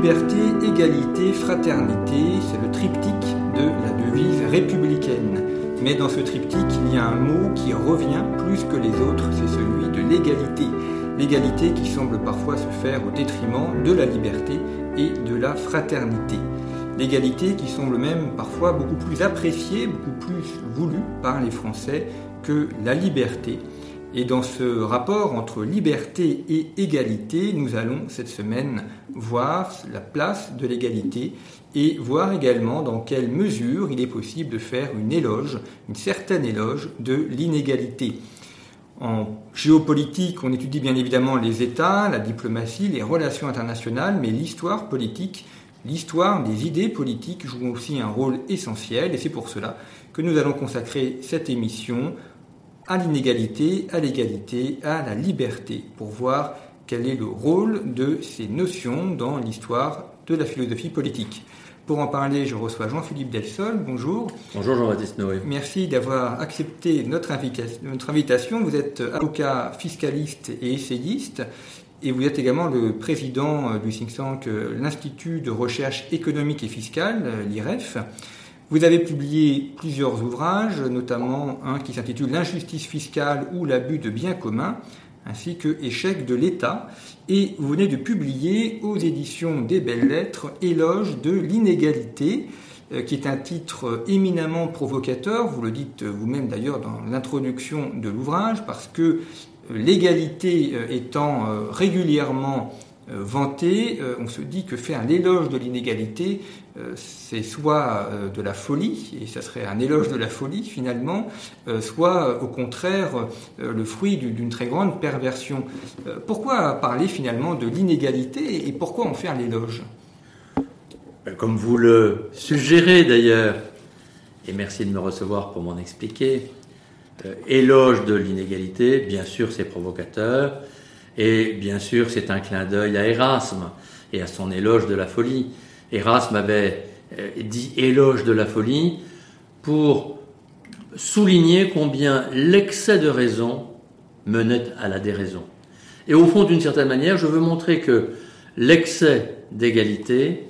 Liberté, égalité, fraternité, c'est le triptyque de la devise républicaine. Mais dans ce triptyque, il y a un mot qui revient plus que les autres, c'est celui de l'égalité. L'égalité qui semble parfois se faire au détriment de la liberté et de la fraternité. L'égalité qui semble même parfois beaucoup plus appréciée, beaucoup plus voulue par les Français que la liberté. Et dans ce rapport entre liberté et égalité, nous allons cette semaine voir la place de l'égalité et voir également dans quelle mesure il est possible de faire une éloge, une certaine éloge de l'inégalité. En géopolitique, on étudie bien évidemment les États, la diplomatie, les relations internationales, mais l'histoire politique, l'histoire des idées politiques joue aussi un rôle essentiel et c'est pour cela que nous allons consacrer cette émission à l'inégalité, à l'égalité, à la liberté, pour voir quel est le rôle de ces notions dans l'histoire de la philosophie politique. Pour en parler, je reçois Jean-Philippe Delsol. Bonjour. Bonjour Jean-Baptiste Noé. Merci d'avoir accepté notre, notre invitation. Vous êtes avocat fiscaliste et essayiste. Et vous êtes également le président du think tank, l'Institut de recherche économique et fiscale, l'IREF. Vous avez publié plusieurs ouvrages, notamment un qui s'intitule L'injustice fiscale ou l'abus de biens communs, ainsi que Échec de l'État. Et vous venez de publier aux éditions des Belles Lettres Éloge de l'inégalité, qui est un titre éminemment provocateur, vous le dites vous-même d'ailleurs dans l'introduction de l'ouvrage, parce que l'égalité étant régulièrement vanté, on se dit que faire l'éloge de l'inégalité, c'est soit de la folie, et ça serait un éloge de la folie finalement, soit au contraire le fruit d'une très grande perversion. Pourquoi parler finalement de l'inégalité et pourquoi en faire l'éloge? Comme vous le suggérez d'ailleurs, et merci de me recevoir pour m'en expliquer, éloge de l'inégalité, bien sûr c'est provocateur, et bien sûr, c'est un clin d'œil à Erasme et à son éloge de la folie. Erasme avait dit éloge de la folie pour souligner combien l'excès de raison menait à la déraison. Et au fond, d'une certaine manière, je veux montrer que l'excès d'égalité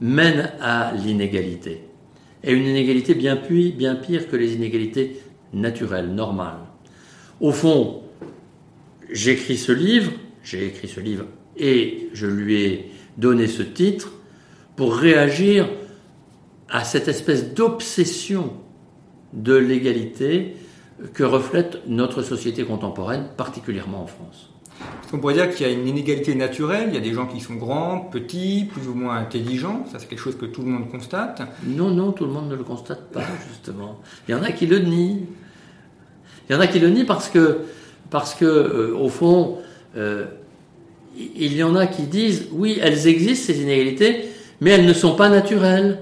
mène à l'inégalité. Et une inégalité bien, bien pire que les inégalités naturelles, normales. Au fond, j'écris ce livre, j'ai écrit ce livre et je lui ai donné ce titre pour réagir à cette espèce d'obsession de l'égalité que reflète notre société contemporaine, particulièrement en France. On pourrait dire qu'il y a une inégalité naturelle, il y a des gens qui sont grands, petits, plus ou moins intelligents, ça c'est quelque chose que tout le monde constate. Non, non, tout le monde ne le constate pas, justement. Il y en a qui le nient. Il y en a qui le nient parce que parce que, euh, au fond, euh, il y en a qui disent oui, elles existent, ces inégalités, mais elles ne sont pas naturelles.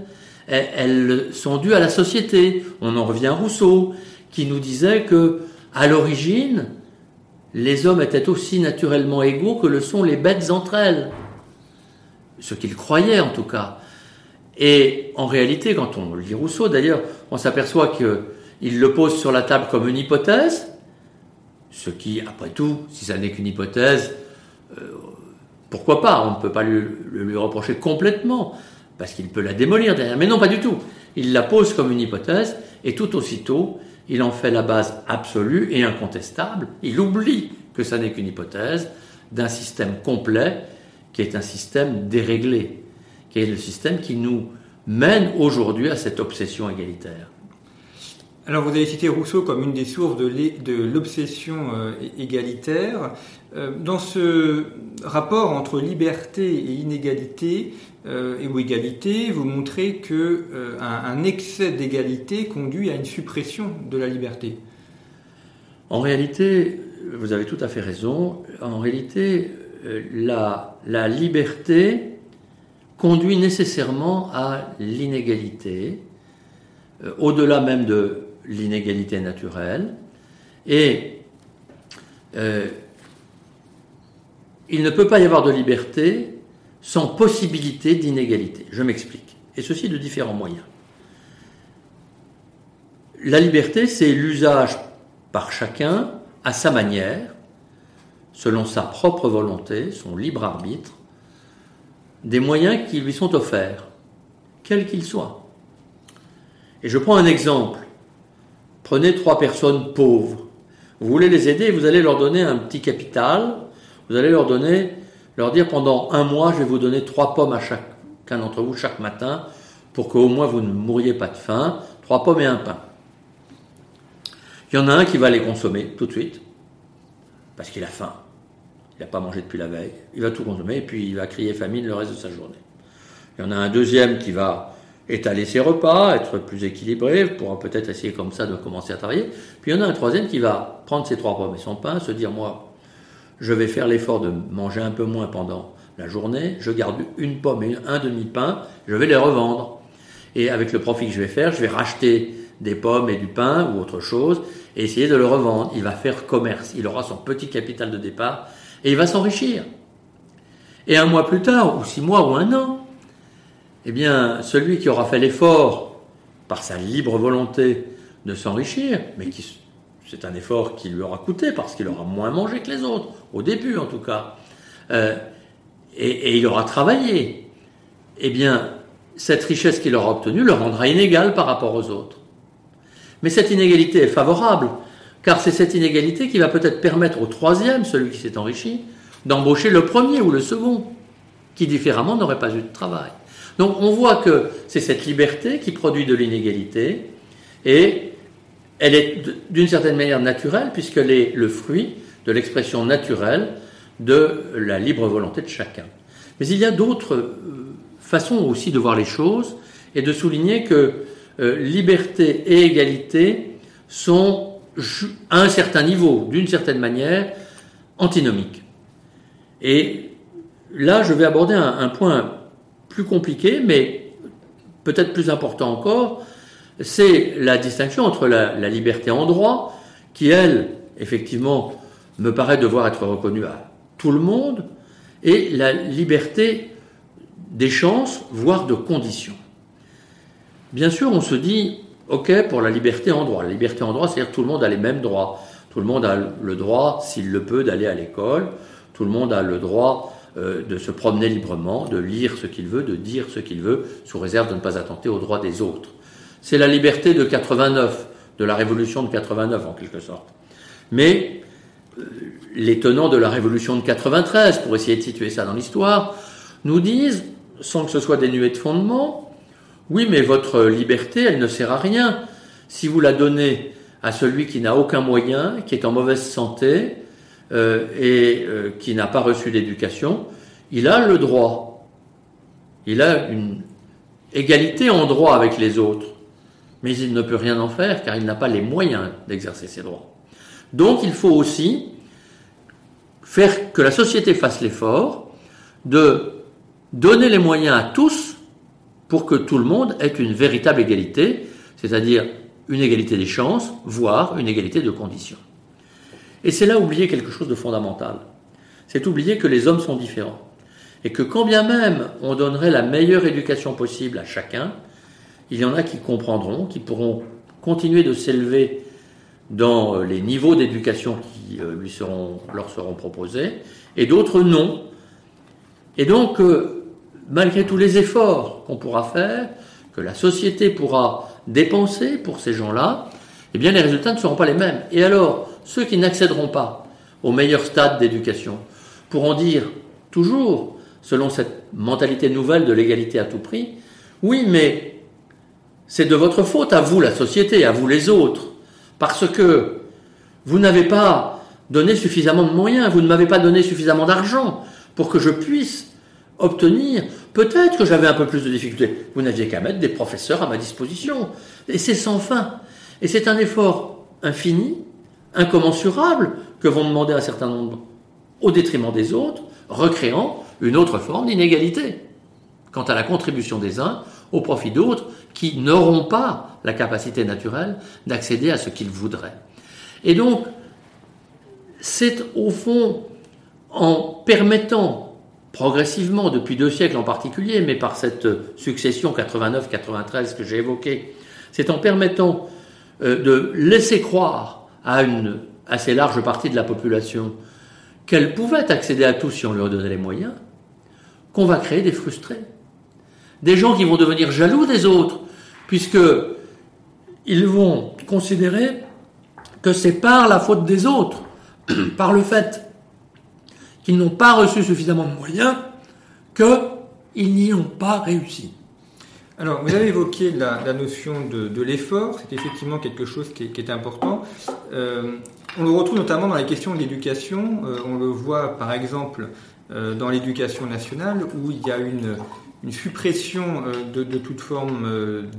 Elles, sont dues à la société. On en revient à Rousseau, qui nous disait que, à l'origine, les hommes étaient aussi naturellement égaux que le sont les bêtes entre elles. Ce qu'il croyait, en tout cas. Et en réalité, quand on lit Rousseau, d'ailleurs, on s'aperçoit qu'il le pose sur la table comme une hypothèse, ce qui, après tout, si ça n'est qu'une hypothèse, euh, pourquoi pas On ne peut pas lui, lui reprocher complètement, parce qu'il peut la démolir derrière. Mais non, pas du tout. Il la pose comme une hypothèse, et tout aussitôt, il en fait la base absolue et incontestable. Il oublie que ça n'est qu'une hypothèse d'un système complet, qui est un système déréglé, qui est le système qui nous mène aujourd'hui à cette obsession égalitaire. Alors vous avez cité Rousseau comme une des sources de l'obsession euh, égalitaire. Euh, dans ce rapport entre liberté et inégalité euh, ou égalité, vous montrez que un, excès d'égalité conduit à une suppression de la liberté. En réalité, vous avez tout à fait raison. En réalité, la, la liberté conduit nécessairement à l'inégalité, au-delà même de l'inégalité naturelle. Et euh, il ne peut pas y avoir de liberté sans possibilité d'inégalité. Je m'explique. Et ceci de différents moyens. La liberté, c'est l'usage par chacun, à sa manière, selon sa propre volonté, son libre arbitre, des moyens qui lui sont offerts, quels qu'ils soient. Et je prends un exemple Prenez trois personnes pauvres. Vous voulez les aider, vous allez leur donner un petit capital, vous allez leur donner, leur dire pendant un mois, je vais vous donner trois pommes à chacun d'entre vous chaque matin pour qu'au moins vous ne mouriez pas de faim, trois pommes et un pain. Il y en a un qui va les consommer tout de suite, parce qu'il a faim. Il n'a pas mangé depuis la veille. Il va tout consommer et puis il va crier famine le reste de sa journée. Il y en a un deuxième qui va étaler ses repas, être plus équilibré, pourra peut-être essayer comme ça de commencer à travailler. Puis il y en a un troisième qui va prendre ses trois pommes et son pain, se dire moi, je vais faire l'effort de manger un peu moins pendant la journée, je garde une pomme et un demi-pain, je vais les revendre. Et avec le profit que je vais faire, je vais racheter des pommes et du pain ou autre chose et essayer de le revendre. Il va faire commerce, il aura son petit capital de départ et il va s'enrichir. Et un mois plus tard, ou six mois ou un an, eh bien, celui qui aura fait l'effort, par sa libre volonté, de s'enrichir, mais qui, c'est un effort qui lui aura coûté parce qu'il aura moins mangé que les autres, au début en tout cas, euh, et, et, il aura travaillé, eh bien, cette richesse qu'il aura obtenue le rendra inégal par rapport aux autres. Mais cette inégalité est favorable, car c'est cette inégalité qui va peut-être permettre au troisième, celui qui s'est enrichi, d'embaucher le premier ou le second, qui différemment n'aurait pas eu de travail. Donc on voit que c'est cette liberté qui produit de l'inégalité et elle est d'une certaine manière naturelle puisqu'elle est le fruit de l'expression naturelle de la libre volonté de chacun. Mais il y a d'autres euh, façons aussi de voir les choses et de souligner que euh, liberté et égalité sont à un certain niveau, d'une certaine manière, antinomiques. Et là, je vais aborder un, un point plus compliqué, mais peut-être plus important encore, c'est la distinction entre la, liberté en droit, qui, elle, effectivement, me paraît devoir être reconnue à tout le monde, et la liberté des chances, voire de conditions. Bien sûr, on se dit, OK, pour la liberté en droit. La liberté en droit, c'est-à-dire tout le monde a les mêmes droits. Tout le monde a le droit, s'il le peut, d'aller à l'école. Tout le monde a le droit euh, de se promener librement, de lire ce qu'il veut, de dire ce qu'il veut, sous réserve de ne pas attenter aux droits des autres. C'est la liberté de 89, de la révolution de 89 en quelque sorte. Mais euh, les tenants de la révolution de 93, pour essayer de situer ça dans l'histoire, nous disent, sans que ce soit dénué de fondement, oui, mais votre liberté, elle ne sert à rien. Si vous la donnez à celui qui n'a aucun moyen, qui est en mauvaise santé, euh, et qui n'a pas reçu d'éducation, il a le droit. Il a une égalité en droit avec les autres. Mais il ne peut rien en faire car il n'a pas les moyens d'exercer ses droits. Donc il faut aussi faire que la société fasse l'effort de donner les moyens à tous pour que tout le monde ait une véritable égalité, c'est-à-dire une égalité des chances, voire une égalité de conditions. Et c'est là oublier quelque chose de fondamental. C'est oublier que les hommes sont différents. Et que quand bien même on donnerait la meilleure éducation possible à chacun, il y en a qui comprendront, qui pourront continuer de s'élever dans euh, les niveaux d'éducation qui euh, leur seront proposés, et d'autres non. Et donc, euh, malgré tous les efforts qu'on pourra faire, que la société pourra dépenser pour ces gens-là, eh bien les résultats ne seront pas les mêmes. Et alors, ceux qui n'accéderont pas au meilleur stade d'éducation pourront dire toujours, selon cette mentalité nouvelle de l'égalité à tout prix, oui, mais c'est de votre faute, à vous la société, à vous les autres, parce que vous n'avez pas donné suffisamment de moyens, vous ne m'avez pas donné suffisamment d'argent pour que je puisse obtenir. Peut-être que j'avais un peu plus de difficultés. Vous n'aviez qu'à mettre des professeurs à ma disposition. Et c'est sans fin. Et c'est un effort infini, incommensurable, que vont demander un certain nombre au détriment des autres, recréant une autre forme d'inégalité quant à la contribution des uns au profit d'autres qui n'auront pas la capacité naturelle d'accéder à ce qu'ils voudraient. Et donc, c'est au fond en permettant progressivement, depuis deux siècles en particulier, mais par cette succession 89-93 que j'ai évoquée, c'est en permettant euh, de laisser croire à une assez large partie de la population qu'elle pouvait accéder à tout si on leur donnait les moyens, qu'on va créer des frustrés. Des gens qui vont devenir jaloux des autres, puisque ils vont considérer que c'est par la faute des autres, par le fait qu'ils n'ont pas reçu suffisamment de moyens, qu'ils n'y ont pas réussi. Alors, vous avez évoqué la, notion de, l'effort, c'est effectivement quelque chose qui est, important. Euh, on le retrouve notamment dans les questions de l'éducation. Euh, on le voit par exemple dans l'éducation nationale où il y a une, suppression de, toute forme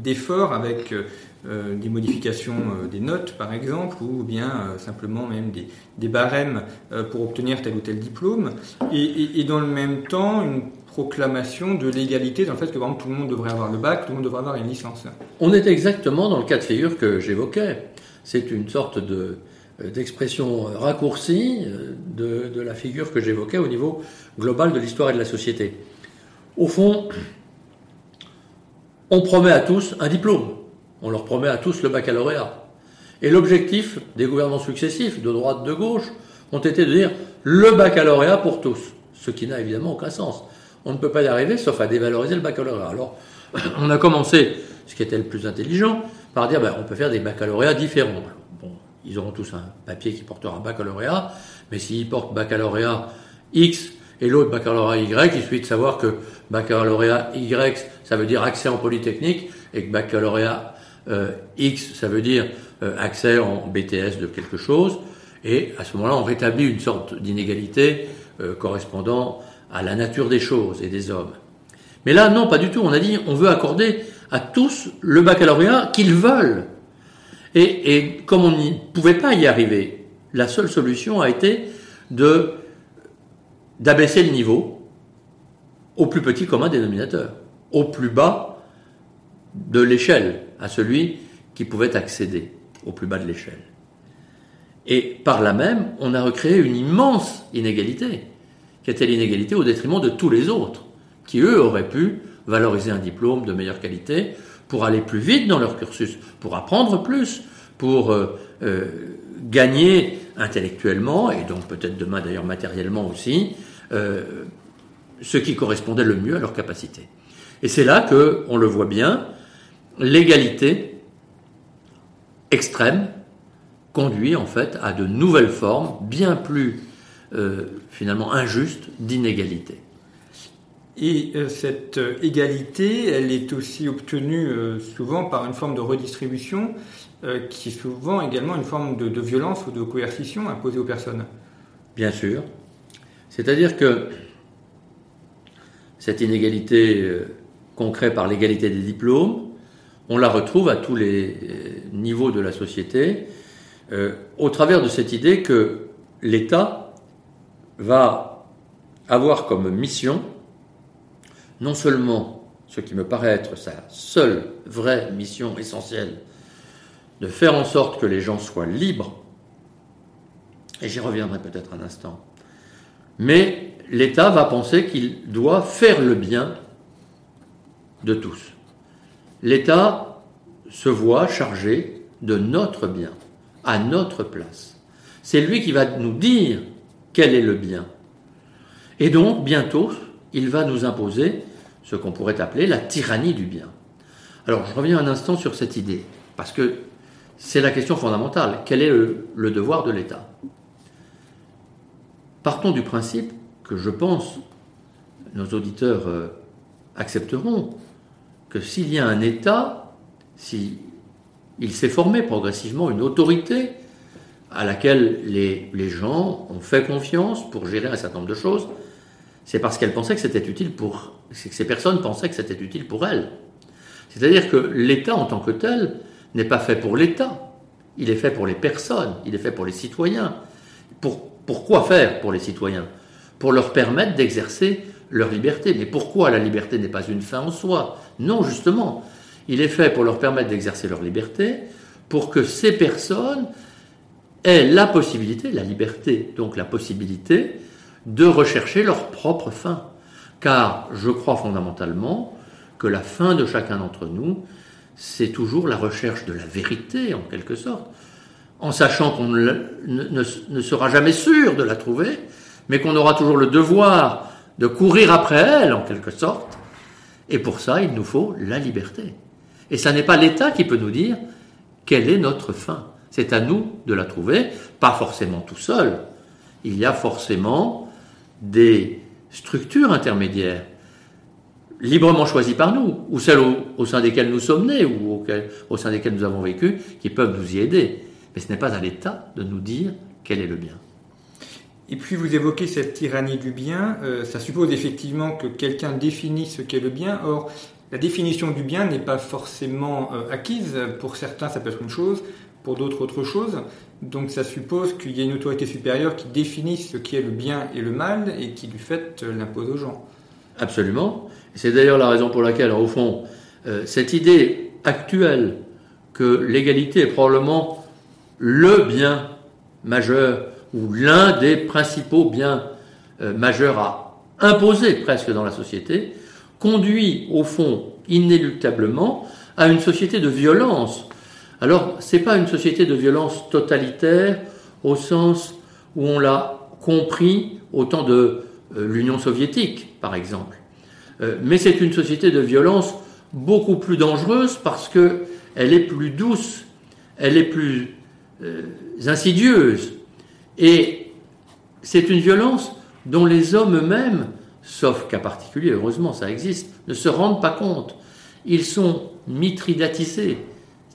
d'effort avec des modifications des notes par exemple ou bien simplement même des, barèmes pour obtenir tel ou tel diplôme. Et, dans le même temps, une proclamation de l'égalité dans le fait que tout le monde devrait avoir le bac, tout le monde devrait avoir une licence. On est exactement dans le cas de figure que j'évoquais. C'est une sorte de, euh, d'expression raccourcie euh, de, de, la figure que j'évoquais au niveau global de l'histoire et de la société. Au fond, on promet à tous un diplôme. On leur promet à tous le baccalauréat. Et l'objectif des gouvernements successifs, de droite, de gauche, ont été de dire le baccalauréat pour tous. Ce qui n'a évidemment aucun sens on ne peut pas y arriver sauf à dévaloriser le baccalauréat. Alors, on a commencé, ce qui était le plus intelligent, par dire ben, on peut faire des baccalauréats différents. Ils auront tous un papier qui portera baccalauréat, mais s'ils portent baccalauréat X et l'autre baccalauréat Y, il suffit de savoir que baccalauréat Y, ça veut dire accès en polytechnique, et que baccalauréat euh, X, ça veut dire euh, accès en BTS de quelque chose. Et à ce moment-là, on rétablit une sorte d'inégalité euh, correspondant à la nature des choses et des hommes. Mais là, non, pas du tout. On a dit, on veut accorder à tous le baccalauréat qu'ils veulent. Et, comme on ne pouvait pas y arriver, la seule solution a été d'abaisser le niveau au plus petit commun dénominateur, au plus bas de l'échelle, à celui qui pouvait accéder au plus bas de l'échelle. Et par là même, on a recréé une immense inégalité qui était l'inégalité au détriment de tous les autres, qui eux auraient pu valoriser un diplôme de meilleure qualité pour aller plus vite dans leur cursus, pour apprendre plus, pour euh, euh, gagner intellectuellement, et donc peut-être demain d'ailleurs matériellement aussi, euh, ce qui correspondait le mieux à leur capacité. Et c'est là que, on le voit bien, l'égalité extrême conduit en fait à de nouvelles formes bien plus finalement injuste d'inégalité. Et euh, cette euh, égalité, elle est aussi obtenue souvent par une forme de redistribution qui est souvent également une forme de, violence ou de coercition imposée aux personnes. Bien sûr. C'est-à-dire que cette inégalité qu'on crée par l'égalité des diplômes, on la retrouve à tous les niveaux de la société, au travers de cette idée que l'État va avoir comme mission non seulement ce qui me paraît être sa seule vraie mission essentielle, de faire en sorte que les gens soient libres, et j'y reviendrai peut-être un instant, mais l'État va penser qu'il doit faire le bien de tous. L'État se voit chargé de notre bien, à notre place. C'est lui qui va nous dire quel est le bien. Et donc, bientôt, il va nous imposer ce qu'on pourrait appeler la tyrannie du bien. Alors, je reviens un instant sur cette idée, parce que c'est la question fondamentale. Quel est le, devoir de l'État? Partons du principe que je pense nos auditeurs euh, accepteront que s'il y a un État, si il s'est formé progressivement une autorité à laquelle les, les, gens ont fait confiance pour gérer un certain nombre de choses, c'est parce qu'elles pensaient que c'était utile pour, ces personnes pensaient que c'était utile pour elles. C'est-à-dire que l'État en tant que tel n'est pas fait pour l'État, il est fait pour les personnes, il est fait pour les citoyens. Pour, pourquoi faire pour les citoyens? Pour leur permettre d'exercer leur liberté. Mais pourquoi la liberté n'est pas une fin en soi? Non, justement, il est fait pour leur permettre d'exercer leur liberté, pour que ces personnes aient la possibilité, la liberté, donc la possibilité, de rechercher leur propre fin. Car je crois fondamentalement que la fin de chacun d'entre nous, c'est toujours la recherche de la vérité, en quelque sorte, en sachant qu'on ne, sera jamais sûr de la trouver, mais qu'on aura toujours le devoir de courir après elle, en quelque sorte. Et pour ça, il nous faut la liberté. Et ça n'est pas l'État qui peut nous dire quelle est notre fin. C'est à nous de la trouver, pas forcément tout seul. Il y a forcément des structures intermédiaires, librement choisies par nous, ou celles au, sein desquelles nous sommes nés, ou au sein desquelles nous avons vécu, qui peuvent nous y aider. Mais ce n'est pas à l'État de nous dire quel est le bien. Et puis vous évoquez cette tyrannie du bien, euh, ça suppose effectivement que quelqu'un définisse ce qu'est le bien. Or, la définition du bien n'est pas forcément euh, acquise. Pour certains, ça peut être une chose, pour d'autres, autre chose. Donc ça suppose qu'il y a une autorité supérieure qui définisse ce qui est le bien et le mal et qui, du fait, l'impose aux gens. Absolument. C'est d'ailleurs la raison pour laquelle, au fond, euh, cette idée actuelle que l'égalité est probablement le bien majeur ou l'un des principaux biens euh, majeurs à imposer presque dans la société, conduit au fond inéluctablement à une société de violence. Alors, ce n'est pas une société de violence totalitaire au sens où on l'a compris au temps de euh, l'Union soviétique, par exemple. Euh, mais c'est une société de violence beaucoup plus dangereuse parce qu'elle est plus douce, elle est plus insidieuse. Et c'est une violence dont les hommes eux-mêmes sauf cas particulier, heureusement ça existe, ne se rendent pas compte. Ils sont mitridatisés,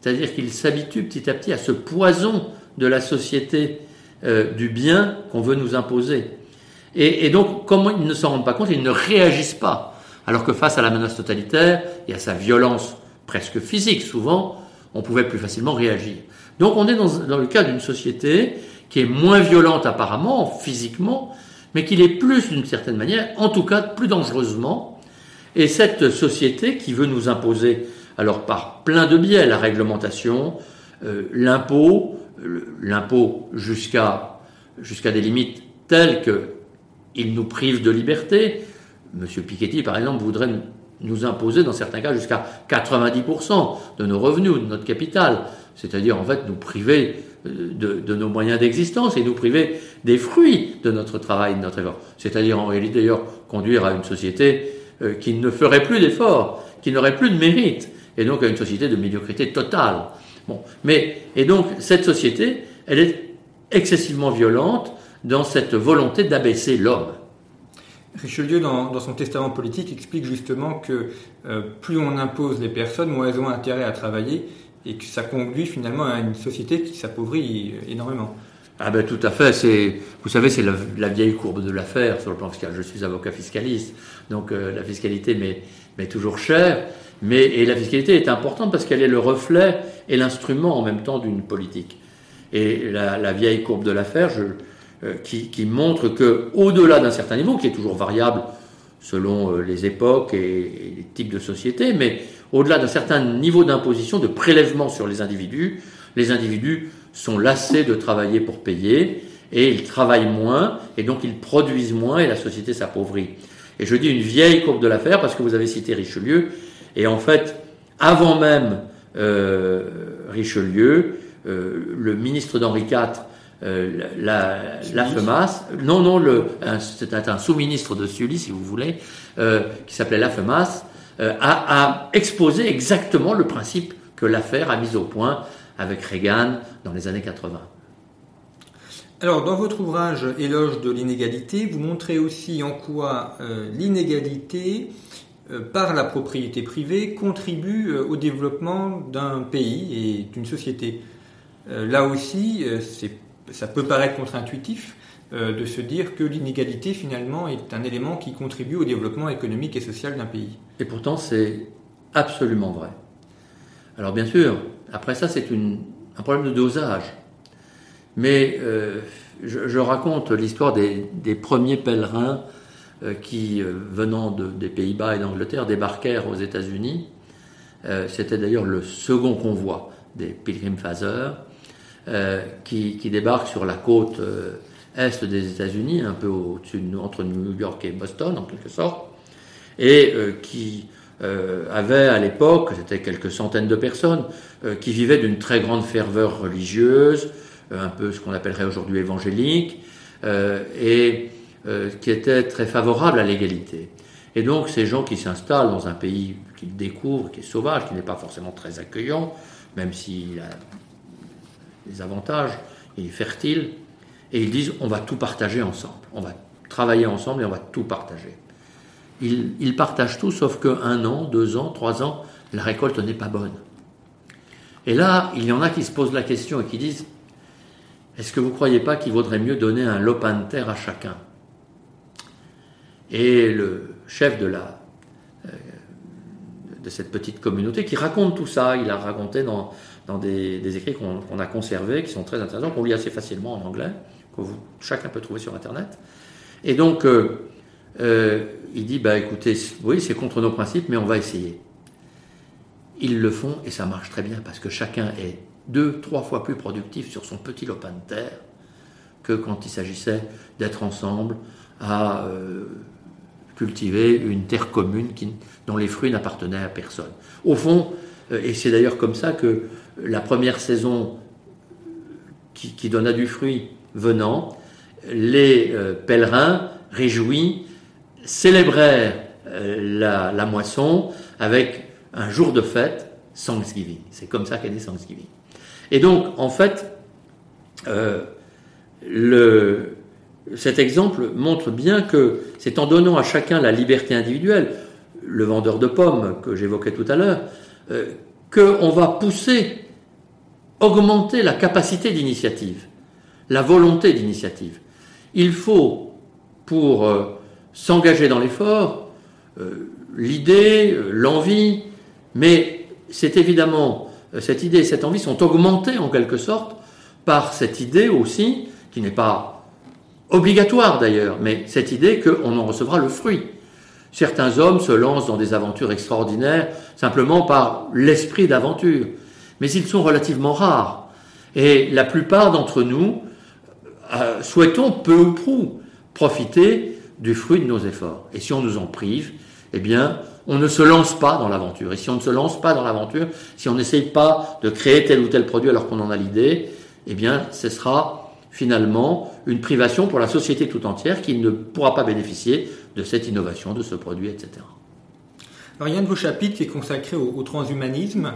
c'est-à-dire qu'ils s'habituent petit à petit à ce poison de la société euh, du bien qu'on veut nous imposer. Et, donc, comme ils ne s'en rendent pas compte, ils ne réagissent pas. Alors que face à la menace totalitaire et à sa violence presque physique, souvent, on pouvait plus facilement réagir. Donc on est dans le cas d'une société qui est moins violente apparemment, physiquement, mais qu'il est plus d'une certaine manière, en tout cas plus dangereusement. Et cette société qui veut nous imposer, alors par plein de biais, la réglementation, euh, l'impôt, l'impôt jusqu'à des limites telles qu'il nous prive de liberté. Monsieur Piketty, par exemple, voudrait nous imposer, dans certains cas, jusqu'à 90% de nos revenus, de notre capital. C'est-à-dire, en fait, nous priver de, nos moyens d'existence et nous priver des fruits de notre travail, de notre effort. C'est-à-dire en réalité d'ailleurs conduire à une société euh, qui ne ferait plus d'efforts, qui n'aurait plus de mérite, et donc à une société de médiocrité totale. Bon, mais et donc cette société, elle est excessivement violente dans cette volonté d'abaisser l'homme. Richelieu, dans, son testament politique, explique justement que euh, plus on impose les personnes, moins elles ont intérêt à travailler, et que ça conduit finalement à une société qui s'appauvrit énormément. Ah ben tout à fait, c'est, vous savez, c'est la, vieille courbe de l'affaire sur le plan fiscal. Je suis avocat fiscaliste, donc euh, la fiscalité m'est, toujours chère, mais la fiscalité est importante parce qu'elle est le reflet et l'instrument en même temps d'une politique. Et la, vieille courbe de l'affaire, euh, qui, montre que au-delà d'un certain niveau, qui est toujours variable selon euh, les époques et, et les types de sociétés, mais au-delà d'un certain niveau d'imposition, de prélèvement sur les individus, les individus sont lassés de travailler pour payer et ils travaillent moins et donc ils produisent moins et la société s'appauvrit. Et je dis une vieille courbe de l'affaire parce que vous avez cité Richelieu et en fait, avant même euh, Richelieu, euh, le ministre d'Henri IV, euh, la, la FEMAS, non, non, c'était un sous-ministre de Sully, si vous voulez, qui s'appelait la FEMAS, euh, a, exposé exactement le principe que l'affaire a mis au point avec Reagan dans les années 80. Alors, dans votre ouvrage Éloge de l'inégalité, vous montrez aussi en quoi euh, l'inégalité euh, par la propriété privée contribue euh, au développement d'un pays et d'une société. Euh, là aussi, ça peut paraître contre-intuitif de se dire que l'inégalité finalement est un élément qui contribue au développement économique et social d'un pays. Et pourtant, c'est absolument vrai. Alors bien sûr, après ça, c'est un problème de dosage. Mais je, raconte l'histoire des, premiers pèlerins euh, qui, euh, venant des Pays-Bas et d'Angleterre, débarquèrent aux États-Unis. Euh, c'était d'ailleurs le second convoi des Pilgrim Fathers qui, qui débarquent sur la côte est des États-Unis, un peu au-dessus, entre New York et Boston en quelque sorte, et qui avait à l'époque, c'était quelques centaines de personnes, qui vivaient d'une très grande ferveur religieuse, un peu ce qu'on appellerait aujourd'hui évangélique, et euh, qui était très favorable à l'égalité. Et donc ces gens qui s'installent dans un pays qu'ils découvrent, qui est sauvage, qui n'est pas forcément très accueillant, même s'il a des avantages, il est fertile, et ils disent on va tout partager ensemble, on va travailler ensemble et on va tout partager. Ils, ils partagent tout, sauf qu'un an, deux ans, trois ans, la récolte n'est pas bonne. Et là, il y en a qui se posent la question et qui disent est-ce que vous ne croyez pas qu'il vaudrait mieux donner un lopin de terre à chacun? Et le chef de, la, euh, de cette petite communauté qui raconte tout ça. Il a raconté dans, dans des, écrits qu'on a conservés, qui sont très intéressants, qu'on lit assez facilement en anglais, que chacun peut trouver sur Internet. Et donc, euh, euh, il dit, bah, écoutez, oui, c'est contre nos principes, mais on va essayer. Ils le font et ça marche très bien parce que chacun est deux, trois fois plus productif sur son petit lopin de terre que quand il s'agissait d'être ensemble à cultiver une terre commune qui, dont les fruits n'appartenaient à personne. Au fond, euh, et c'est d'ailleurs comme ça que la première saison qui, donna du fruit venant, les euh, pèlerins réjouis célébrèrent euh, la, moisson avec un jour de fête, Thanksgiving. C'est comme ça qu'est né Thanksgiving. Et donc, en fait, le, cet exemple montre bien que c'est en donnant à chacun la liberté individuelle, le vendeur de pommes que j'évoquais tout à l'heure, euh, qu'on va pousser, augmenter la capacité d'initiative, la volonté d'initiative. Il faut, pour euh, s'engager dans l'effort, euh, l'idée, l'envie, mais c'est évidemment, cette idée et cette envie sont augmentées en quelque sorte par cette idée aussi, qui n'est pas obligatoire d'ailleurs, mais cette idée qu'on en recevra le fruit. Certains hommes se lancent dans des aventures extraordinaires simplement par l'esprit d'aventure, mais ils sont relativement rares. Et la plupart d'entre nous euh, souhaitons peu ou prou profiter du fruit de nos efforts. Et si on nous en prive, eh bien, on ne se lance pas dans l'aventure. Et si on ne se lance pas dans l'aventure, si on n'essaye pas de créer tel ou tel produit alors qu'on en a l'idée, eh bien, ce sera finalement une privation pour la société tout entière qui ne pourra pas bénéficier de cette innovation, de ce produit, etc. Alors, il y a un de vos chapitres qui est consacré au, transhumanisme.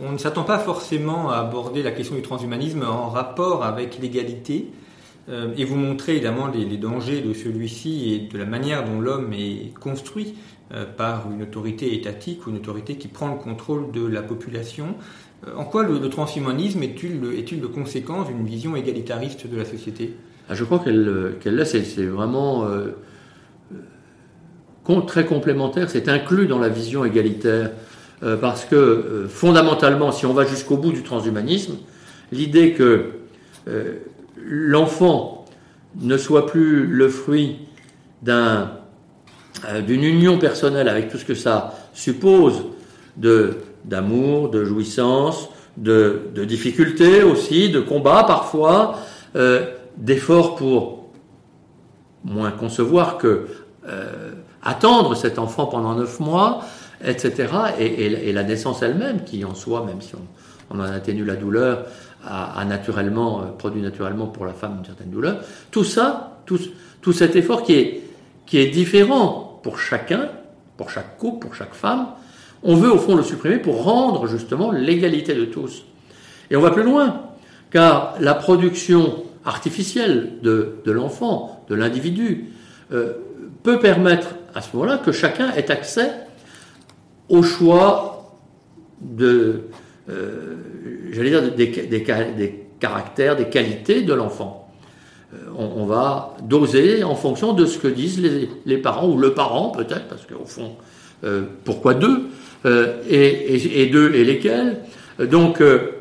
On ne s'attend pas forcément à aborder la question du transhumanisme en rapport avec l'égalité. Euh, et vous montrez évidemment les, dangers de celui-ci et de la manière dont l'homme est construit euh, par une autorité étatique ou une autorité qui prend le contrôle de la population. En quoi le, transhumanisme est-il le, conséquence d'une vision égalitariste de la société? Ah, Je crois qu'elle qu'elle c'est vraiment euh, très complémentaire, c'est inclus dans la vision égalitaire, euh, parce que euh, fondamentalement, si on va jusqu'au bout du transhumanisme, l'idée que l'enfant ne soit plus le fruit d'un, d'une union personnelle avec tout ce que ça suppose de d'amour, de jouissance, de, difficultés aussi, de combats parfois, euh, d'efforts pour moins concevoir que euh, attendre cet enfant pendant neuf mois, etc. Et, la naissance elle-même, qui en soi, même si on, on en atténue la douleur, a, naturellement, euh, produit naturellement pour la femme une certaine douleur. Tout ça, tout, cet effort qui est différent pour chacun, pour chaque couple, pour chaque femme, on veut au fond le supprimer pour rendre justement l'égalité de tous. Et on va plus loin, car la production artificielle de, l'enfant, de l'individu, euh, peut permettre à ce moment-là que chacun ait accès au choix de, euh, j'allais dire, des, caractères, des qualités de l'enfant. Euh, on, va doser en fonction de ce que disent les, parents, ou le parent peut-être, parce qu'au fond, pourquoi deux? Euh, et, et, deux et lesquels Donc, euh,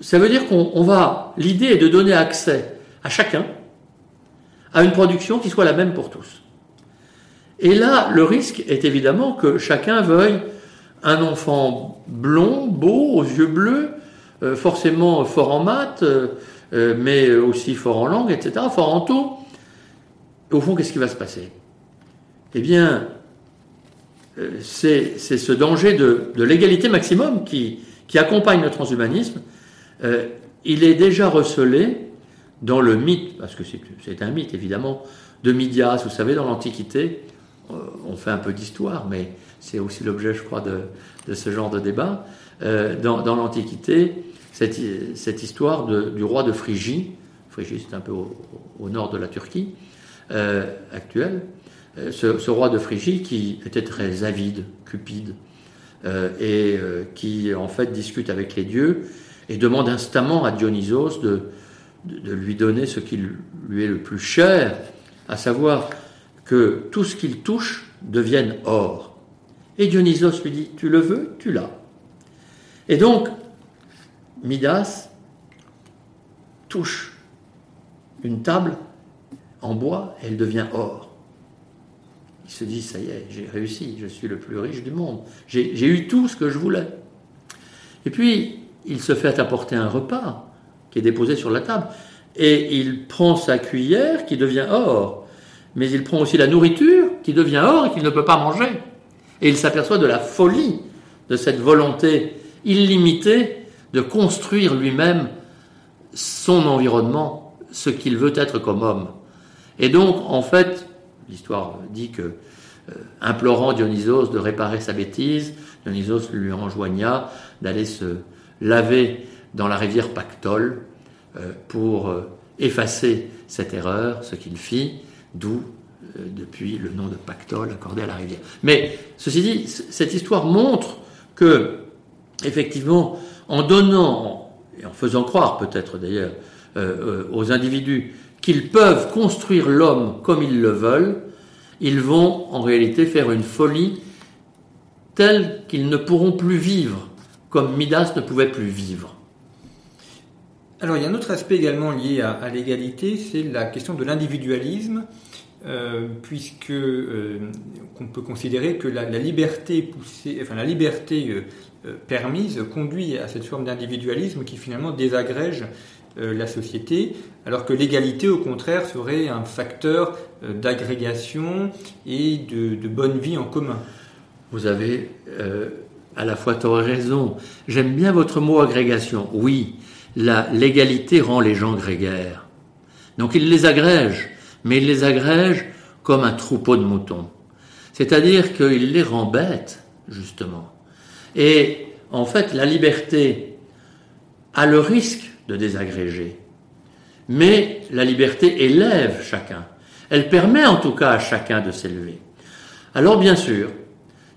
ça veut dire qu'on va, l'idée est de donner accès à chacun à une production qui soit la même pour tous. Et là, le risque est évidemment que chacun veuille un enfant blond, beau, aux yeux bleus, euh, forcément fort en maths, euh, euh, mais aussi fort en langue, etc., fort en tout. Au fond, qu'est-ce qui va se passer? Eh bien, c'est ce danger de, l'égalité maximum qui, accompagne le transhumanisme. il est déjà recelé dans le mythe, parce que c'est un mythe évidemment, de Midias. Vous savez, dans l'Antiquité, on fait un peu d'histoire, mais c'est aussi l'objet, je crois, de, ce genre de débat. Euh, dans, l'Antiquité, cette, histoire du roi de Phrygie, Phrygie c'est un peu au, nord de la Turquie euh, actuelle, euh, ce, ce, roi de Phrygie qui était très avide, cupide, euh, et euh, qui en fait discute avec les dieux et demande instamment à Dionysos de, de, de lui donner ce qui lui est le plus cher, à savoir que tout ce qu'il touche devienne or. Et Dionysos lui dit, tu le veux, tu l'as. Et donc, Midas touche une table en bois et elle devient or. Il se dit, ça y est, j'ai réussi, je suis le plus riche du monde, j'ai eu tout ce que je voulais. Et puis, il se fait apporter un repas qui est déposé sur la table et il prend sa cuillère qui devient or mais il prend aussi la nourriture qui devient or et qu'il ne peut pas manger. Et il s'aperçoit de la folie de cette volonté illimitée de construire lui-même son environnement, ce qu'il veut être comme homme. Et donc, en fait, l'histoire dit que, euh, implorant Dionysos de réparer sa bêtise, Dionysos lui enjoigna d'aller se laver dans la rivière Pactole euh, pour euh, effacer cette erreur, ce qu'il fit, d'où depuis le nom de Pactole accordé à la rivière. Mais ceci dit, cette histoire montre que, effectivement, en donnant, et en faisant croire peut-être d'ailleurs aux individus qu'ils peuvent construire l'homme comme ils le veulent, ils vont en réalité faire une folie telle qu'ils ne pourront plus vivre, comme Midas ne pouvait plus vivre. Alors il y a un autre aspect également lié à, l'égalité, c'est la question de l'individualisme, euh, puisque euh, peut considérer que la, liberté poussée, la liberté euh, euh permise conduit à cette forme d'individualisme qui finalement désagrège la société, alors que l'égalité au contraire serait un facteur euh, d'agrégation et de, bonne vie en commun. Vous avez à la fois tort et raison. J'aime bien votre mot agrégation. Oui, l'égalité rend les gens grégaires. Donc il les agrège, mais il les agrège comme un troupeau de moutons. C'est-à-dire qu'il les rend bêtes, justement. Et en fait, la liberté a le risque de désagréger. Mais la liberté élève chacun. Elle permet en tout cas à chacun de s'élever. Alors bien sûr,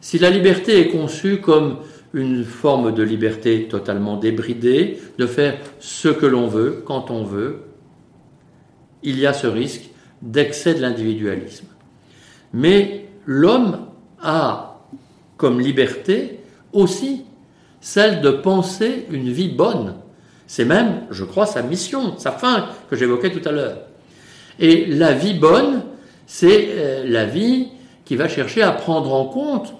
si la liberté est conçue comme une forme de liberté totalement débridée, de faire ce que l'on veut, quand on veut, il y a ce risque d'excès de l'individualisme. Mais l'homme a comme liberté aussi celle de penser une vie bonne. C'est même, je crois, sa mission, sa fin que j'évoquais tout à l'heure. Et la vie bonne, c'est euh, la vie qui va chercher à prendre en compte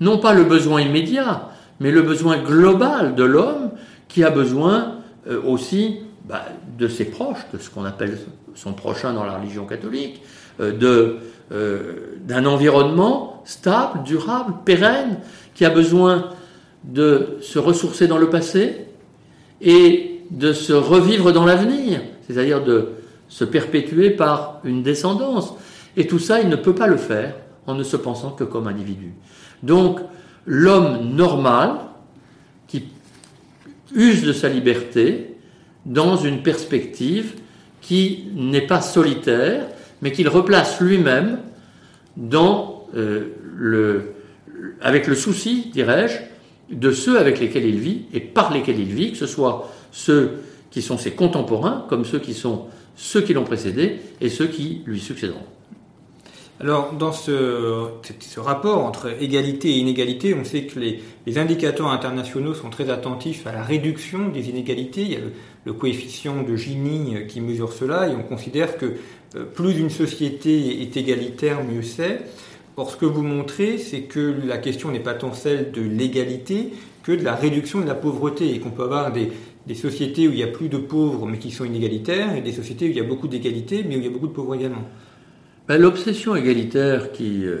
non pas le besoin immédiat, mais le besoin global de l'homme qui a besoin euh, aussi bah, de ses proches, de ce qu'on appelle son prochain dans la religion catholique, euh, de, d'un environnement stable, durable, pérenne, qui a besoin de se ressourcer dans le passé de se revivre dans l'avenir, c'est-à-dire de se perpétuer par une descendance. Et tout ça, il ne peut pas le faire en ne se pensant que comme individu. Donc, l'homme normal, qui use de sa liberté dans une perspective qui n'est pas solitaire, mais qu'il replace lui-même dans euh, le, avec le souci, dirais-je, de ceux avec lesquels il vit et par lesquels il vit, que ce soit ceux qui sont ses contemporains, comme ceux qui sont ceux qui l'ont précédé et ceux qui lui succéderont. Alors, dans ce, rapport entre égalité et inégalité, on sait que les, indicateurs internationaux sont très attentifs à la réduction des inégalités. Il y a le, le coefficient de Gini qui mesure cela, et on considère que euh, plus une société est égalitaire, mieux c'est. Or, ce que vous montrez, c'est que la question n'est pas tant celle de l'égalité que de la réduction de la pauvreté, et qu'on peut avoir des, des sociétés où il y a plus de pauvres mais qui sont inégalitaires, et des sociétés où il y a beaucoup d'égalité mais où il y a beaucoup de pauvres également. Ben, L'obsession égalitaire, qui euh,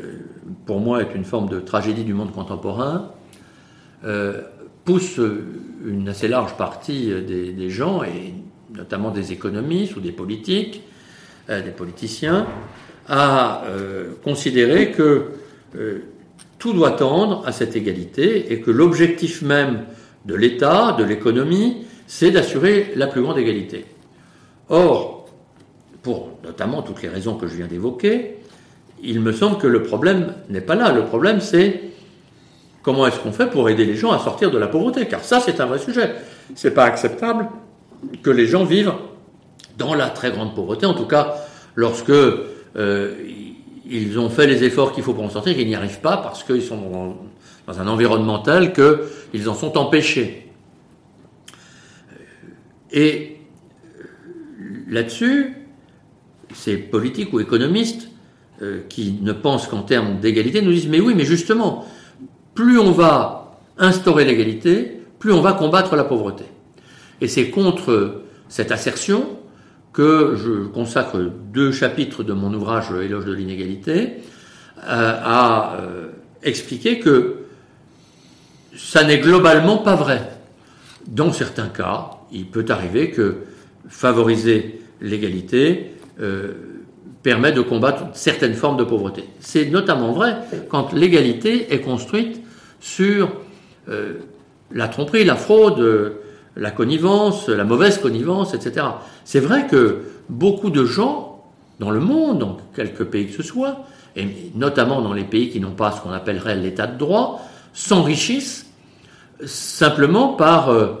pour moi est une forme de tragédie du monde contemporain, euh, pousse une assez large partie des, gens, et notamment des économistes ou des politiques, euh, des politiciens, à euh, considérer que euh, tout doit tendre à cette égalité et que l'objectif même de l'État, de l'économie, c'est d'assurer la plus grande égalité. Or, pour notamment toutes les raisons que je viens d'évoquer, il me semble que le problème n'est pas là. Le problème, c'est comment est-ce qu'on fait pour aider les gens à sortir de la pauvreté Car ça, c'est un vrai sujet. C'est pas acceptable que les gens vivent dans la très grande pauvreté, en tout cas lorsque euh, ils ont fait les efforts qu'il faut pour en sortir qu'ils n'y arrivent pas parce qu'ils sont dans, un environnement tel qu'ils en sont empêchés. Et là-dessus, ces politiques ou économistes euh, qui ne pensent qu'en termes d'égalité nous disent mais oui, mais justement, plus on va instaurer l'égalité, plus on va combattre la pauvreté. Et c'est contre cette assertion que je consacre deux chapitres de mon ouvrage Éloge de l'inégalité euh, à euh, expliquer que ça n'est globalement pas vrai. Dans certains cas, il peut arriver que favoriser l'égalité euh, permet de combattre certaines formes de pauvreté. C'est notamment vrai quand l'égalité est construite sur euh, la tromperie, la fraude, la connivence, la mauvaise connivence, etc. C'est vrai que beaucoup de gens dans le monde, dans quelques pays que ce soit, et notamment dans les pays qui n'ont pas ce qu'on appellerait l'état de droit, s'enrichissent simplement par euh,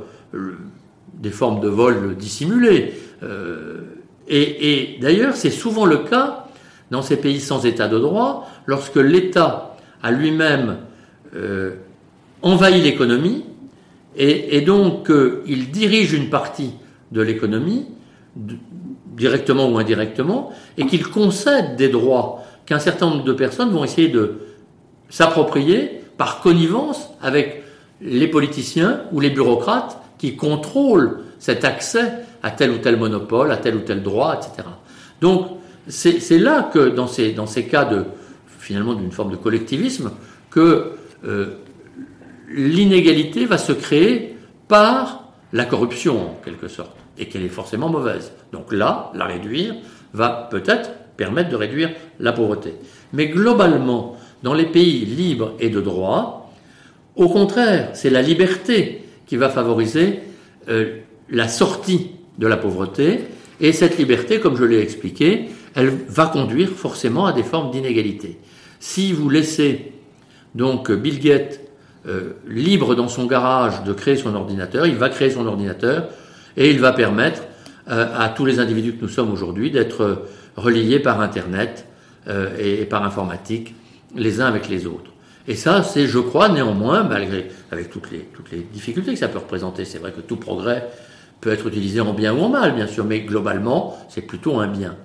des formes de vol dissimulées. Euh, et, d'ailleurs, c'est souvent le cas dans ces pays sans état de droit, lorsque l'État a lui-même euh, envahi l'économie, et, et donc euh, il dirige une partie de l'économie, directement ou indirectement, et qu'il concède des droits qu'un certain nombre de personnes vont essayer de s'approprier par connivence avec les politiciens ou les bureaucrates qui contrôlent cet accès à tel ou tel monopole, à tel ou tel droit, etc. Donc c'est là que dans ces, dans ces cas de finalement d'une forme de collectivisme que euh, l'inégalité va se créer par la corruption en quelque sorte et qu'elle est forcément mauvaise. Donc là, la réduire va peut-être permettre de réduire la pauvreté. Mais globalement, dans les pays libres et de droit, au contraire, c'est la liberté qui va favoriser euh, la sortie de la pauvreté. Et cette liberté, comme je l'ai expliqué, elle va conduire forcément à des formes d'inégalité. Si vous laissez donc Bill Gates euh, libre dans son garage de créer son ordinateur, il va créer son ordinateur et il va permettre euh, à tous les individus que nous sommes aujourd'hui d'être reliés par Internet et, et par informatique les uns avec les autres. Et ça, c'est, je crois, néanmoins, malgré, avec toutes les, toutes les difficultés que ça peut représenter, c'est vrai que tout progrès peut être utilisé en bien ou en mal, bien sûr, mais globalement, c'est plutôt un bien.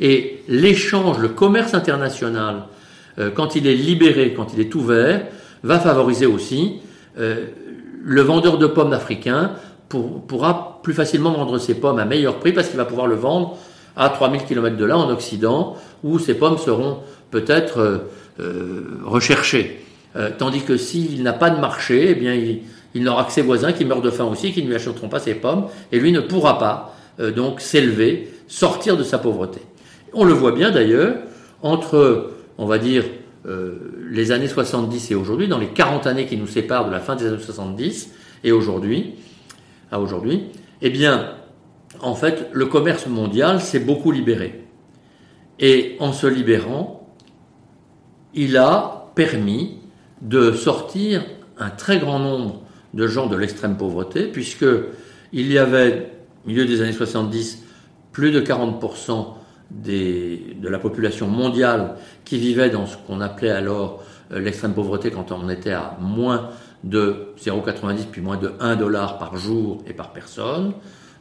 Et l'échange, le commerce international, euh, quand il est libéré, quand il est ouvert, va favoriser aussi euh, le vendeur de pommes africain pour, pourra plus facilement vendre ses pommes à meilleur prix parce qu'il va pouvoir le vendre à 3000 km de là en Occident où ses pommes seront peut-être euh, euh recherchées. Euh, tandis que s'il n'a pas de marché, eh bien, il, il n'aura que ses voisins qui meurent de faim aussi, qui ne lui achèteront pas ses pommes, et lui ne pourra pas euh, donc s'élever, sortir de sa pauvreté. On le voit bien d'ailleurs entre, on va dire, euh, les années 70 et aujourd'hui, dans les 40 années qui nous séparent de la fin des années 70 et aujourd'hui, à aujourd'hui, eh bien, en fait, le commerce mondial s'est beaucoup libéré. Et en se libérant, il a permis de sortir un très grand nombre de gens de l'extrême pauvreté, puisque il y avait, au milieu des années 70, plus de 40% des, de la population mondiale qui vivait dans ce qu'on appelait alors euh, l'extrême pauvreté quand on était à moins de 0,90 puis moins de 1 dollar par jour et par personne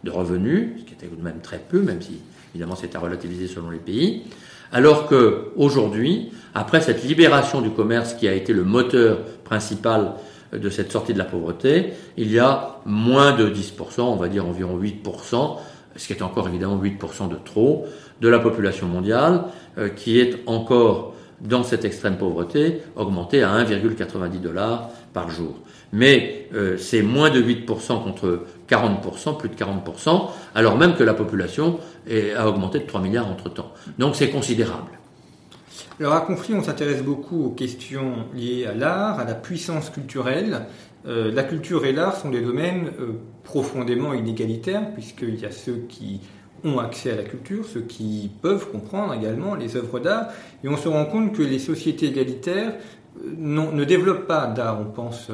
de revenus, ce qui était tout de même très peu, même si évidemment c'était relativisé selon les pays. Alors que aujourd'hui, après cette libération du commerce qui a été le moteur principal de cette sortie de la pauvreté, il y a moins de 10%, on va dire environ 8%, ce qui est encore évidemment 8% de trop, de la population mondiale euh, qui est encore dans cette extrême pauvreté, augmentée à 1,90 dollars par jour. Mais euh, c'est moins de 8% contre 40%, plus de 40%, alors même que la population a augmenté de 3 milliards entre-temps. Donc c'est considérable. Alors à Conflit, on s'intéresse beaucoup aux questions liées à l'art, à la puissance culturelle. Euh, la culture et l'art sont des domaines euh, profondément inégalitaires, puisqu'il y a ceux qui ont accès à la culture, ceux qui peuvent comprendre également les œuvres d'art, et on se rend compte que les sociétés égalitaires euh, ne développent pas d'art. On pense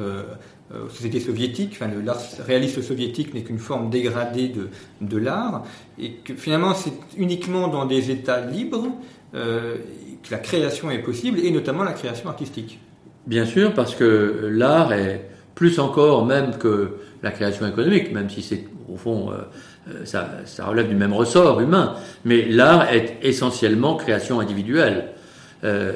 aux sociétés soviétiques, enfin, l'art réaliste soviétique n'est qu'une forme dégradée de, de l'art, et que finalement c'est uniquement dans des États libres euh, que la création est possible, et notamment la création artistique. Bien sûr, parce que l'art est plus encore même que la création économique, même si c'est au fond euh, euh, ça, ça, relève du même ressort humain, mais l'art est essentiellement création individuelle. Euh,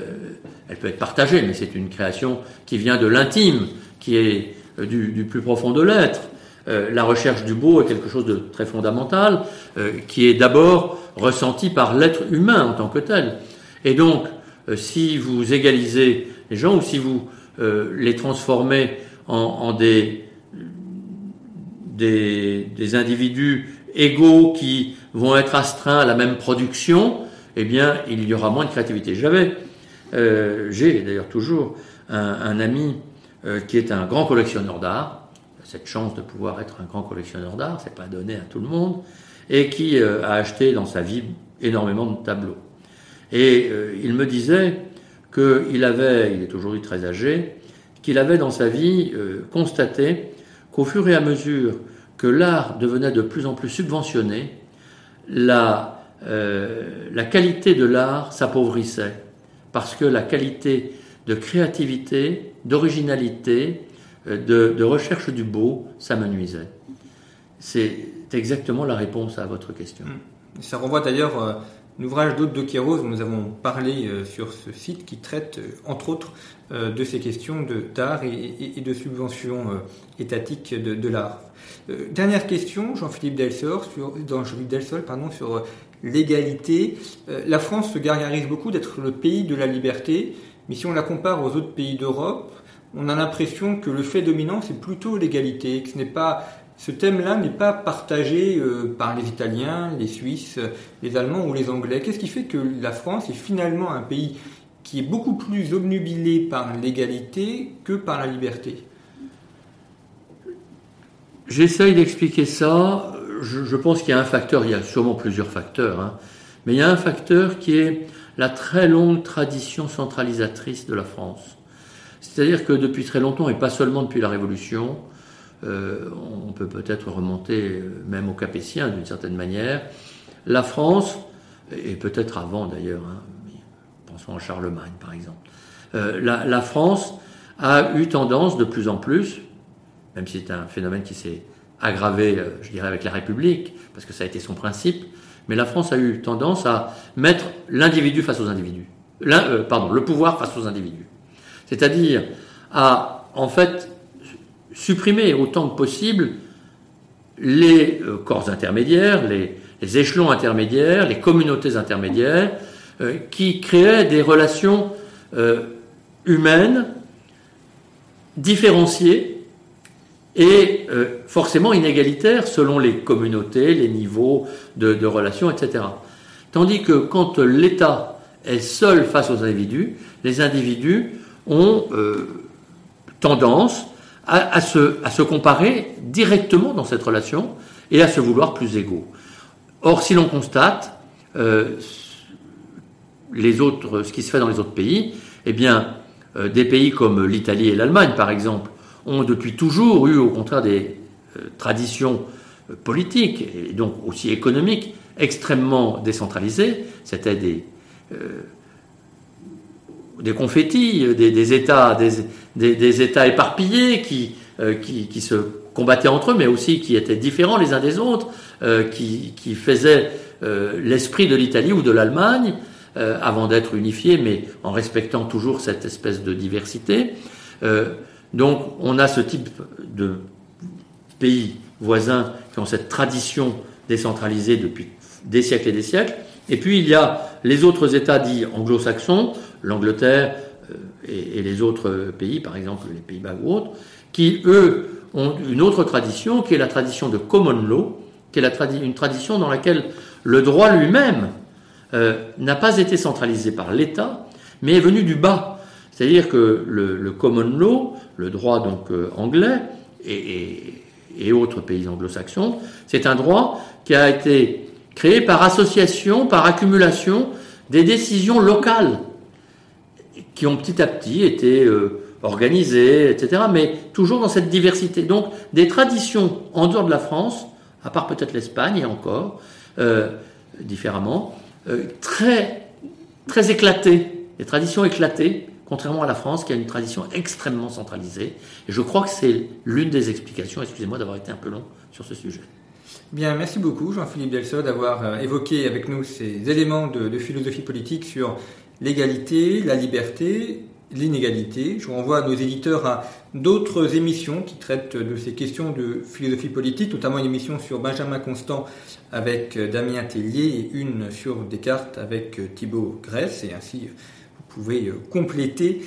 elle peut être partagée, mais c'est une création qui vient de l'intime, qui est du, du, plus profond de l'être. Euh, la recherche du beau est quelque chose de très fondamental, euh, qui est d'abord ressenti par l'être humain en tant que tel. Et donc, si vous égalisez les gens ou si vous les transformez en, des, des, individus égaux qui vont être astreints à la même production, eh bien, il y aura moins de créativité. J'avais, euh, j'ai d'ailleurs toujours un, ami euh, qui est un grand collectionneur d'art, cette chance de pouvoir être un grand collectionneur d'art, c'est pas donné à tout le monde, et qui euh, a acheté dans sa vie énormément de tableaux. Et euh, il me disait qu'il avait, il est aujourd'hui très âgé, qu'il avait dans sa vie euh, constaté qu'au fur et à mesure que l'art devenait de plus en plus subventionné, la, euh, la qualité de l'art s'appauvrissait, parce que la qualité de créativité, d'originalité, euh, de, de, recherche du beau s'amenuisait. C'est exactement la réponse à votre question. Mmh. Ça renvoie d'ailleurs euh, l'ouvrage d'Aude de Kéros, nous avons parlé euh, sur ce site, qui traite, entre autres, de ces questions d'art et, de subvention étatique de, de l'art. dernière question, Jean-Philippe Delsol, sur l'égalité. la France se gargarise beaucoup d'être le pays de la liberté, mais si on la compare aux autres pays d'Europe, on a l'impression que le fait dominant, c'est plutôt l'égalité, que ce n'est pas ce thème-là n'est pas partagé euh, par les Italiens, les Suisses, les Allemands ou les Anglais. Qu'est-ce qui fait que la France est finalement un pays qui est beaucoup plus obnubilé par l'égalité que par la liberté? J'essaye d'expliquer ça. Je, pense qu'il y a un facteur, il y a sûrement plusieurs facteurs, hein, mais il y a un facteur qui est la très longue tradition centralisatrice de la France. C'est-à-dire que depuis très longtemps, et pas seulement depuis la Révolution, euh, on peut peut-être remonter euh, même aux Capétiens d'une certaine manière. La France, et peut-être avant d'ailleurs, hein, pensons à Charlemagne par exemple, euh, la, France a eu tendance de plus en plus, même si c'est un phénomène qui s'est aggravé, je dirais, avec la République, parce que ça a été son principe, mais la France a eu tendance à mettre l'individu face aux individus. Euh, le pouvoir face aux individus. C'est-à-dire à, en fait, supprimer autant que possible les euh, corps intermédiaires, les, échelons intermédiaires, les communautés intermédiaires, euh, qui créaient des relations humaines différenciées et euh, forcément inégalitaires selon les communautés, les niveaux de, relations, etc. Tandis que quand l'État est seul face aux individus, les individus ont euh, tendance à, se, comparer directement dans cette relation et à se vouloir plus égaux. Or, si l'on constate euh, les autres, ce qui se fait dans les autres pays, eh bien, des pays comme l'Italie et l'Allemagne, par exemple, ont depuis toujours eu, au contraire, des euh, traditions politiques et donc aussi économiques extrêmement décentralisées. C'était des, des confettis, des, États, des, États éparpillés qui, qui, se combattaient entre eux, mais aussi qui étaient différents les uns des autres, qui, qui faisaient l'esprit de l'Italie ou de l'Allemagne. Euh, avant d'être unifié, mais en respectant toujours cette espèce de diversité. Euh, donc on a ce type de pays voisins qui ont cette tradition décentralisée depuis des siècles et des siècles. Et puis il y a les autres États dits anglo-saxons, l'Angleterre euh, et, les autres pays, par exemple les Pays-Bas ou autres, qui eux ont une autre tradition qui est la tradition de common law, qui est une tradition dans laquelle le droit lui-même euh, n'a pas été centralisé par l'État, mais est venu du bas. C'est-à-dire que le, common law, le droit donc euh, anglais et, autres pays anglo-saxons, c'est un droit qui a été créé par association, par accumulation des décisions locales qui ont petit à petit été euh, organisées, etc., mais toujours dans cette diversité. Donc des traditions en dehors de la France, à part peut-être l'Espagne et encore, différemment, euh, très, très éclatées, des traditions éclatées, contrairement à la France qui a une tradition extrêmement centralisée. Je crois que c'est l'une des explications, excusez-moi d'avoir été un peu long sur ce sujet. Bien, merci beaucoup Jean-Philippe Delso d'avoir euh, évoqué avec nous ces éléments de philosophie politique sur l'égalité, la liberté l'inégalité. Je renvoie nos éditeurs à d'autres émissions qui traitent de ces questions de philosophie politique, notamment une émission sur Benjamin Constant avec euh, Damien Tellier et une sur Descartes avec euh, Thibaut Grèce. Et ainsi, vous pouvez euh, compléter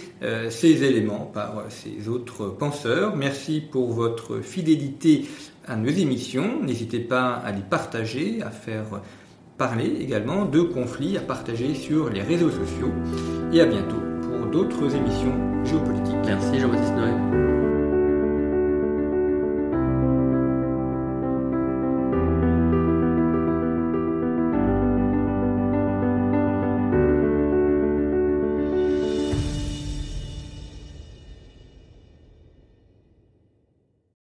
ces éléments par ces autres penseurs. Merci pour votre fidélité à nos émissions. N'hésitez pas à les partager, à faire parler également de conflits, à partager sur les réseaux sociaux. Et à bientôt d'autres émissions géopolitiques. Merci Jean-Baptiste Noël.